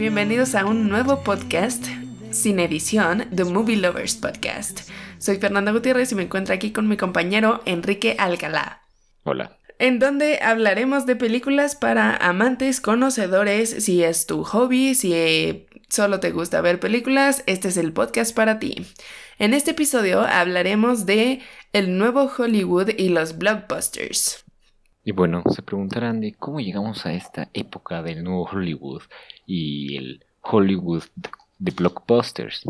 bienvenidos a un nuevo podcast sin edición, The Movie Lovers Podcast. Soy Fernanda Gutiérrez y me encuentro aquí con mi compañero Enrique Alcalá. Hola. En donde hablaremos de películas para amantes, conocedores, si es tu hobby, si solo te gusta ver películas, este es el podcast para ti. En este episodio hablaremos de el nuevo Hollywood y los blockbusters. Y bueno, se preguntarán de cómo llegamos a esta época del nuevo Hollywood y el Hollywood de blockbusters.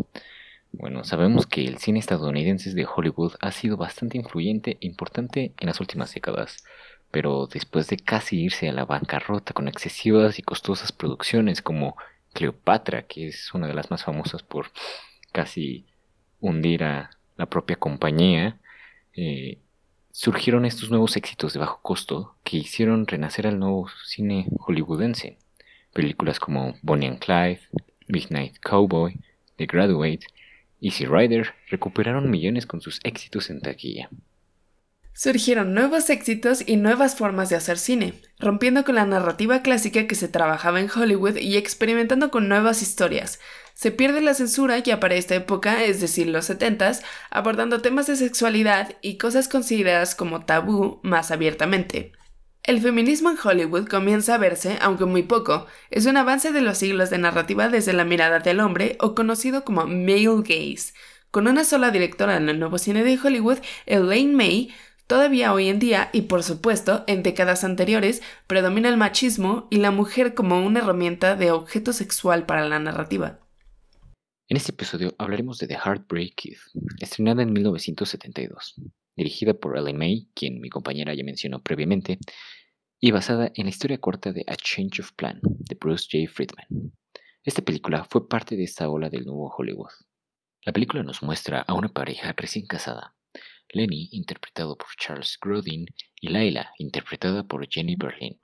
Bueno, sabemos que el cine estadounidense de Hollywood ha sido bastante influyente e importante en las últimas décadas, pero después de casi irse a la bancarrota con excesivas y costosas producciones como Cleopatra, que es una de las más famosas por casi hundir a la propia compañía, eh, surgieron estos nuevos éxitos de bajo costo que hicieron renacer al nuevo cine hollywoodense. Películas como Bonnie and Clyde, Midnight Cowboy, The Graduate, Easy Rider recuperaron millones con sus éxitos en taquilla. Surgieron nuevos éxitos y nuevas formas de hacer cine, rompiendo con la narrativa clásica que se trabajaba en Hollywood y experimentando con nuevas historias. Se pierde la censura ya para esta época, es decir, los 70s, abordando temas de sexualidad y cosas consideradas como tabú más abiertamente. El feminismo en Hollywood comienza a verse, aunque muy poco, es un avance de los siglos de narrativa desde la mirada del hombre o conocido como male gaze. Con una sola directora en el nuevo cine de Hollywood, Elaine May, Todavía hoy en día, y por supuesto en décadas anteriores, predomina el machismo y la mujer como una herramienta de objeto sexual para la narrativa. En este episodio hablaremos de The Heartbreak Kid, estrenada en 1972, dirigida por Ellen May, quien mi compañera ya mencionó previamente, y basada en la historia corta de A Change of Plan de Bruce J. Friedman. Esta película fue parte de esta ola del nuevo Hollywood. La película nos muestra a una pareja recién casada, Lenny, interpretado por Charles Grodin, y Laila, interpretada por Jenny Berlin,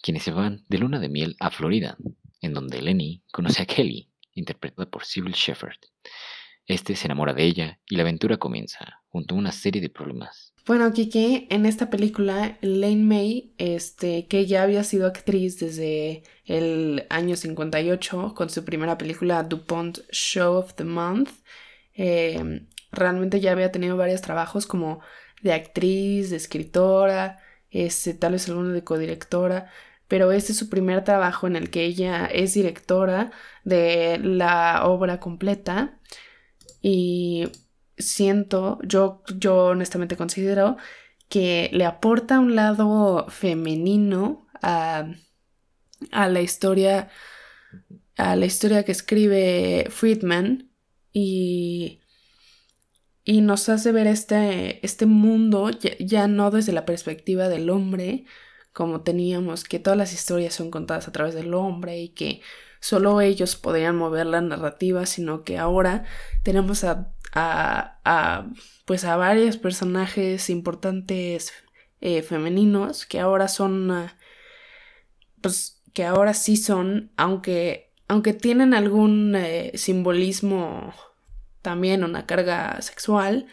quienes se van de luna de miel a Florida, en donde Lenny conoce a Kelly, interpretada por Sybil Shepherd. Este se enamora de ella y la aventura comienza, junto a una serie de problemas. Bueno, Kiki, en esta película, Lane May, este, que ya había sido actriz desde el año 58 con su primera película DuPont Show of the Month, eh, realmente ya había tenido varios trabajos como de actriz, de escritora, este, tal vez alguno de codirectora, pero este es su primer trabajo en el que ella es directora de la obra completa. Y siento, yo, yo honestamente considero que le aporta un lado femenino a, a la historia a la historia que escribe Friedman y y nos hace ver este, este mundo ya, no desde la perspectiva del hombre, como teníamos, que todas las historias son contadas a través del hombre y que solo ellos podrían mover la narrativa, sino que ahora tenemos a, a, pues a varios personajes importantes eh, femeninos que ahora son, pues que ahora sí son, aunque, aunque tienen algún eh, simbolismo también una carga sexual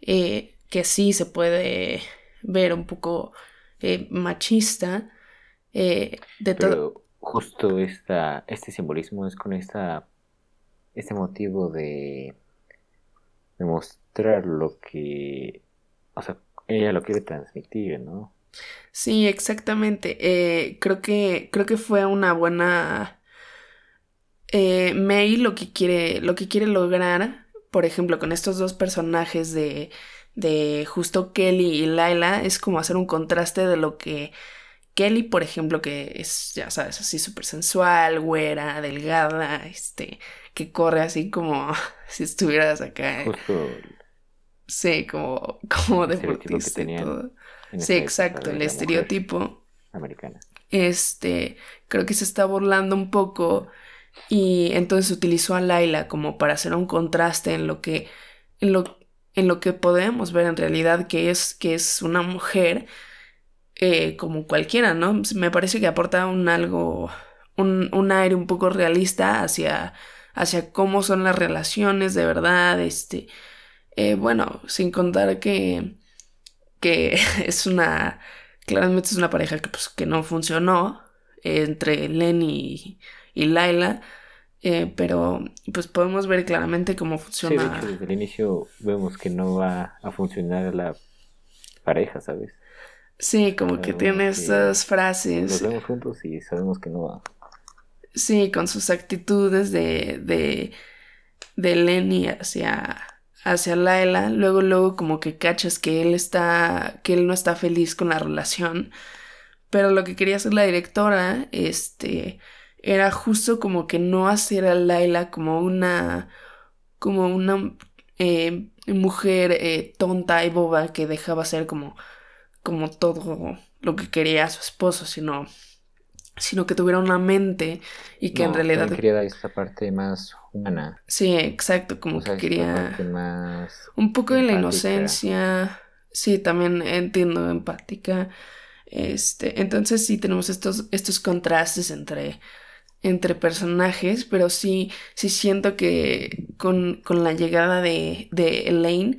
eh, que sí se puede ver un poco eh, machista eh, de todo justo esta, este simbolismo es con esta este motivo de demostrar lo que o sea ella lo quiere transmitir no sí exactamente. Creo que creo que fue una buena May lo que quiere lo que quiere lograr por ejemplo, con estos dos personajes de, de justo Kelly y Laila, es como hacer un contraste de lo que Kelly, por ejemplo, que es, ya sabes, así súper sensual, güera, delgada, este, que corre así como si estuvieras acá. Justo. Sí, como, como deportista y todo. Sí, exacto, el estereotipo. Americana. Este, creo que se está burlando un poco y entonces utilizó a Laila como para hacer un contraste en lo que, en lo, en lo que podemos ver en realidad que es, que es una mujer eh, como cualquiera, ¿no? Me parece que aporta un algo, un, un aire un poco realista hacia, hacia cómo son las relaciones de verdad, este, eh, bueno, sin contar que, que es una, claramente es una pareja que, pues, que no funcionó entre Lenny y y Laila, eh, pero pues podemos ver claramente cómo funciona. Sí, de hecho, desde el inicio vemos que no va a funcionar la pareja, ¿sabes? Sí, como que tiene esas frases. Nos vemos juntos y sabemos que no va. Sí, con sus actitudes de, de, de Lenny hacia, hacia Laila. Luego, luego como que cachas que él está, que él no está feliz con la relación. Pero lo que quería hacer la directora, este, era justo como que no hacer a Laila como una, como una eh, mujer eh, tonta y boba que dejaba ser como, como todo lo que quería su esposo, sino, sino que tuviera una mente y que en realidad quería esta parte más humana. Sí, exacto, como que quería un poco de la inocencia. Sí, también entiendo empática. Este, entonces sí tenemos estos, estos contrastes entre entre personajes, pero sí, sí siento que con, con la llegada de, de, Elaine,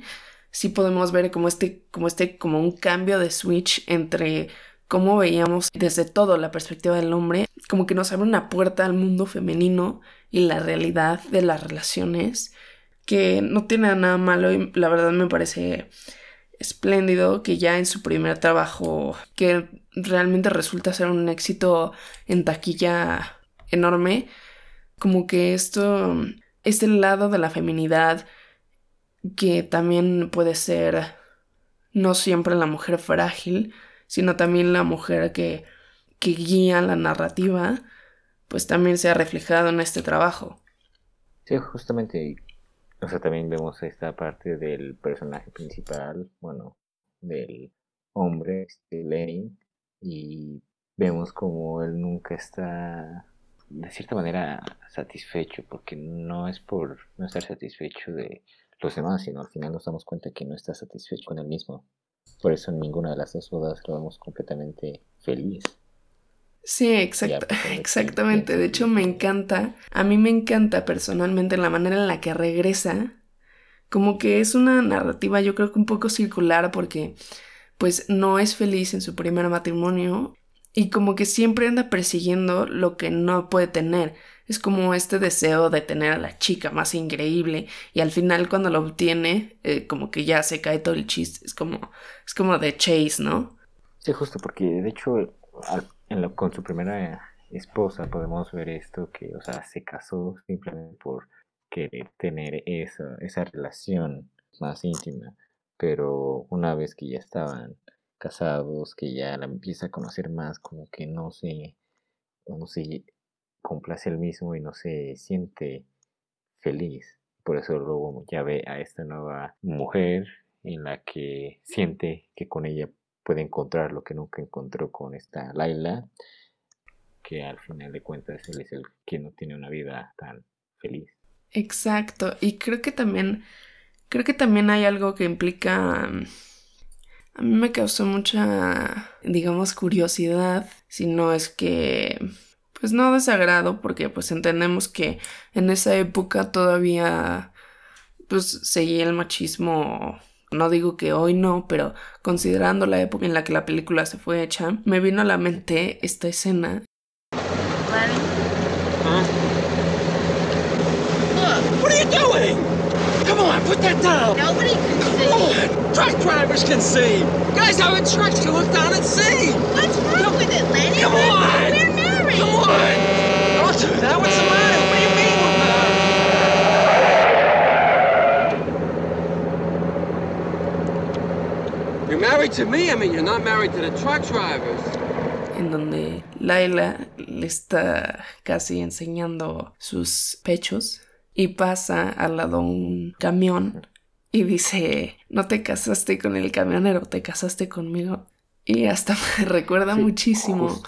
sí podemos ver como este, como este, como un cambio de switch entre cómo veíamos desde todo la perspectiva del hombre, como que nos abre una puerta al mundo femenino y la realidad de las relaciones, que no tiene nada malo y la verdad me parece espléndido que ya en su primer trabajo, que realmente resulta ser un éxito en taquilla enorme, como que esto, este lado de la feminidad que también puede ser no siempre la mujer frágil, sino también la mujer que, que guía la narrativa, pues también se ha reflejado en este trabajo. Sí, justamente, o sea, también vemos esta parte del personaje principal, bueno, del hombre, este Lenin, y vemos como él nunca está de cierta manera satisfecho, porque no es por no estar satisfecho de los demás, sino al final nos damos cuenta que no está satisfecho con él mismo. Por eso en ninguna de las dos bodas lo vemos completamente feliz. Sí, exacto, exactamente. De hecho, me encanta, a mí me encanta personalmente la manera en la que regresa. Como que es una narrativa, yo creo que un poco circular, porque pues no es feliz en su primer matrimonio y como que siempre anda persiguiendo lo que no puede tener. Es como este deseo de tener a la chica más increíble y al final cuando lo obtiene, eh, como que ya se cae todo el chiste. Es como, es como de Chase, ¿no? Sí, justo porque de hecho con su primera esposa podemos ver esto que, o sea, se casó simplemente por querer tener esa, esa relación más íntima. Pero una vez que ya estaban casados, que ya la empieza a conocer más, como que no se, no se complace el mismo y no se siente feliz. Por eso luego ya ve a esta nueva mujer en la que siente que con ella puede encontrar lo que nunca encontró con esta Laila, que al final de cuentas él es el que no tiene una vida tan feliz. Exacto, y creo que también, creo que también hay algo que implica a mí me causó mucha, digamos, curiosidad, si no es que, pues no desagrado, porque pues entendemos que en esa época todavía, pues seguía el machismo no digo que hoy no, pero considerando la época en la que la película se fue hecha, me vino a la mente esta escena. Come on, put that down. Nobody can see. Truck drivers can see. Guys out in trucks can look down and see. What's wrong Come, with it, Lenny? Come we're, on. We're married. Come on. I'll do that. What's the matter? What do you mean we're married? You're married to me. I mean, you're not married to the truck drivers. en donde Laila le está casi enseñando sus pechos y pasa al lado un camión y dice, no te casaste con el camionero, te casaste conmigo. Y hasta me recuerda muchísimo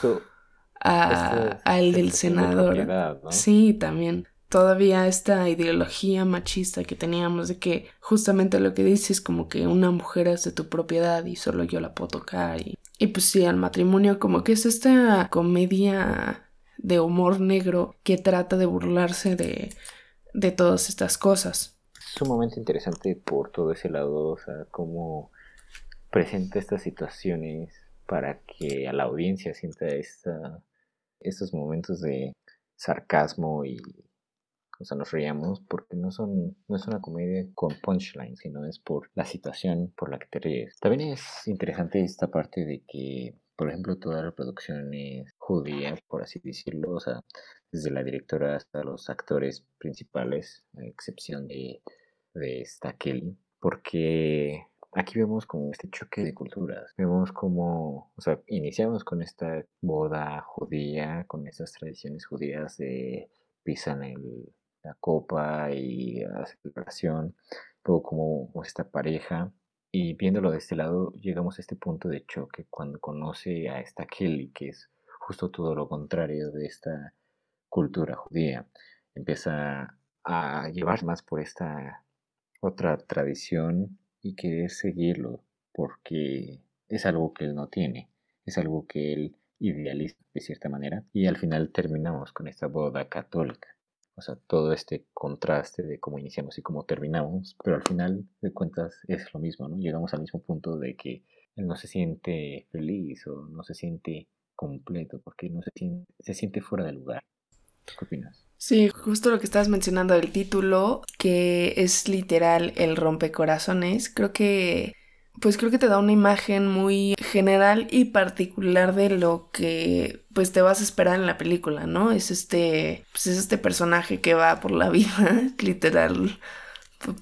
a, el del senador. Sí, también. Todavía esta ideología machista que teníamos de que justamente lo que dices como que una mujer es de tu propiedad y solo yo la puedo tocar. Y, y pues sí, al matrimonio como que es esta comedia de humor negro que trata de burlarse de de todas estas cosas. Sumamente interesante por todo ese lado, o sea, cómo presenta estas situaciones para que a la audiencia sienta esta, estos momentos de sarcasmo y o sea, nos reíamos porque no son no es una comedia con punchline, sino es por la situación por la que te ríes. También es interesante esta parte de que, por ejemplo, toda la producción es judía, por así decirlo, o sea, desde la directora hasta los actores principales, a excepción de, de esta Kelly, porque aquí vemos como este choque de culturas. Vemos como, o sea, iniciamos con esta boda judía, con estas tradiciones judías de pisan el, la copa y la celebración, luego como esta pareja. Y viéndolo de este lado, llegamos a este punto de choque cuando conoce a esta Kelly, que es justo todo lo contrario de esta cultura judía. Empieza a llevar más por esta otra tradición y querer seguirlo porque es algo que él no tiene, es algo que él idealiza de cierta manera y al final terminamos con esta boda católica. O sea, todo este contraste de cómo iniciamos y cómo terminamos, pero al final de cuentas es lo mismo, ¿no? Llegamos al mismo punto de que él no se siente feliz o no se siente completo porque no se siente, se siente fuera de lugar. ¿Qué opinas? Sí, justo lo que estabas mencionando del título, que es literal el rompecorazones, creo que pues creo que te da una imagen muy general y particular de lo que pues te vas a esperar en la película, ¿no? Es este pues es este personaje que va por la vida, literal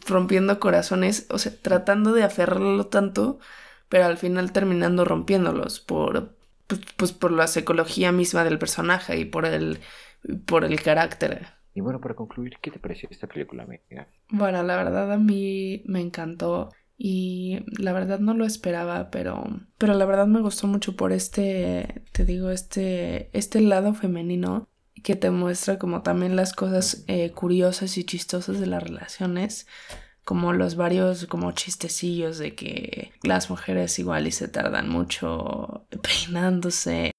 rompiendo corazones, o sea, tratando de aferrarlo tanto, pero al final terminando rompiéndolos por pues, pues por la psicología misma del personaje y por el por el carácter. Y bueno, para concluir, ¿qué te pareció esta película, amiga? Bueno, la verdad a mí me encantó y la verdad no lo esperaba, pero pero la verdad me gustó mucho por este te digo este este lado femenino que te muestra como también las cosas eh, curiosas y chistosas de las relaciones como los varios como chistecillos de que las mujeres igual y se tardan mucho peinándose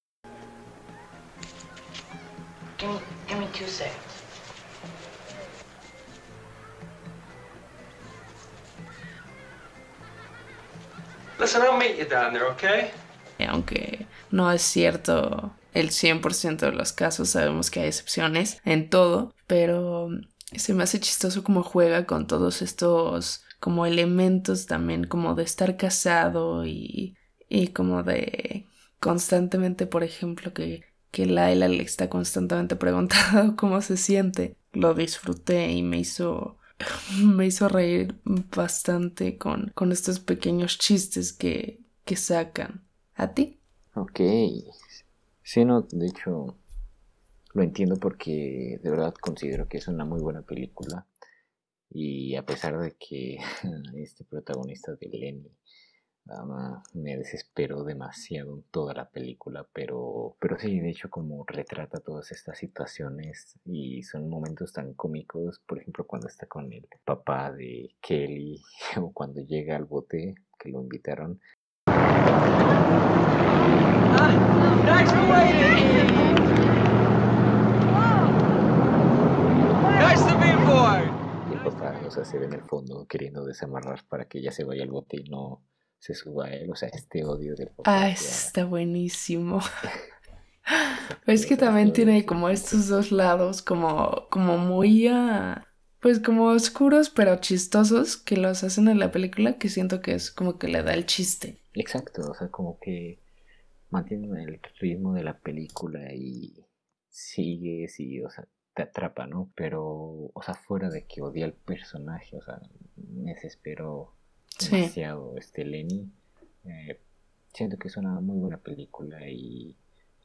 Listen, I'll meet you down there? Aunque no es cierto el 100% de los casos, sabemos que hay excepciones en todo, pero se me hace chistoso cómo juega con todos estos como elementos también, como de estar casado y, y como de constantemente, por ejemplo, que, que Laila le está constantemente preguntando cómo se siente. Lo disfruté y me hizo me hizo reír bastante con, con estos pequeños chistes que, que sacan. ¿A ti? Ok. Sí, no, de hecho, lo entiendo porque de verdad considero que es una muy buena película. Y a pesar de que este protagonista de Lenny me desesperó demasiado en toda la película, pero, pero sí, de hecho como retrata todas estas situaciones y son momentos tan cómicos, por ejemplo cuando está con el papá de Kelly o cuando llega al bote que lo invitaron. Y el papá, o sea, se ve en el fondo queriendo desamarrar para que ella se vaya al bote y no, se suba él, o sea, este odio del Ah, está buenísimo. es que también tiene como estos dos lados, como, como muy, uh, pues como oscuros pero chistosos que los hacen en la película, que siento que es como que le da el chiste. Exacto, o sea, como que mantienen el ritmo de la película y sigues y, o sea, te atrapa, ¿no? Pero, o sea, fuera de que odia al personaje, o sea, me desesperó demasiado este Lenny. Eh, siento que es una muy buena película y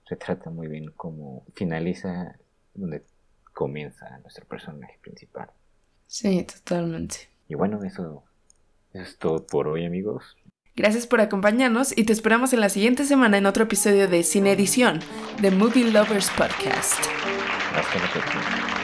retrata muy bien cómo finaliza donde comienza nuestro personaje principal. Sí, totalmente. Y bueno, eso, eso es todo por hoy, amigos. Gracias por acompañarnos y te esperamos en la siguiente semana en otro episodio de Cine Edición, de Movie Lovers Podcast. Hasta la próxima.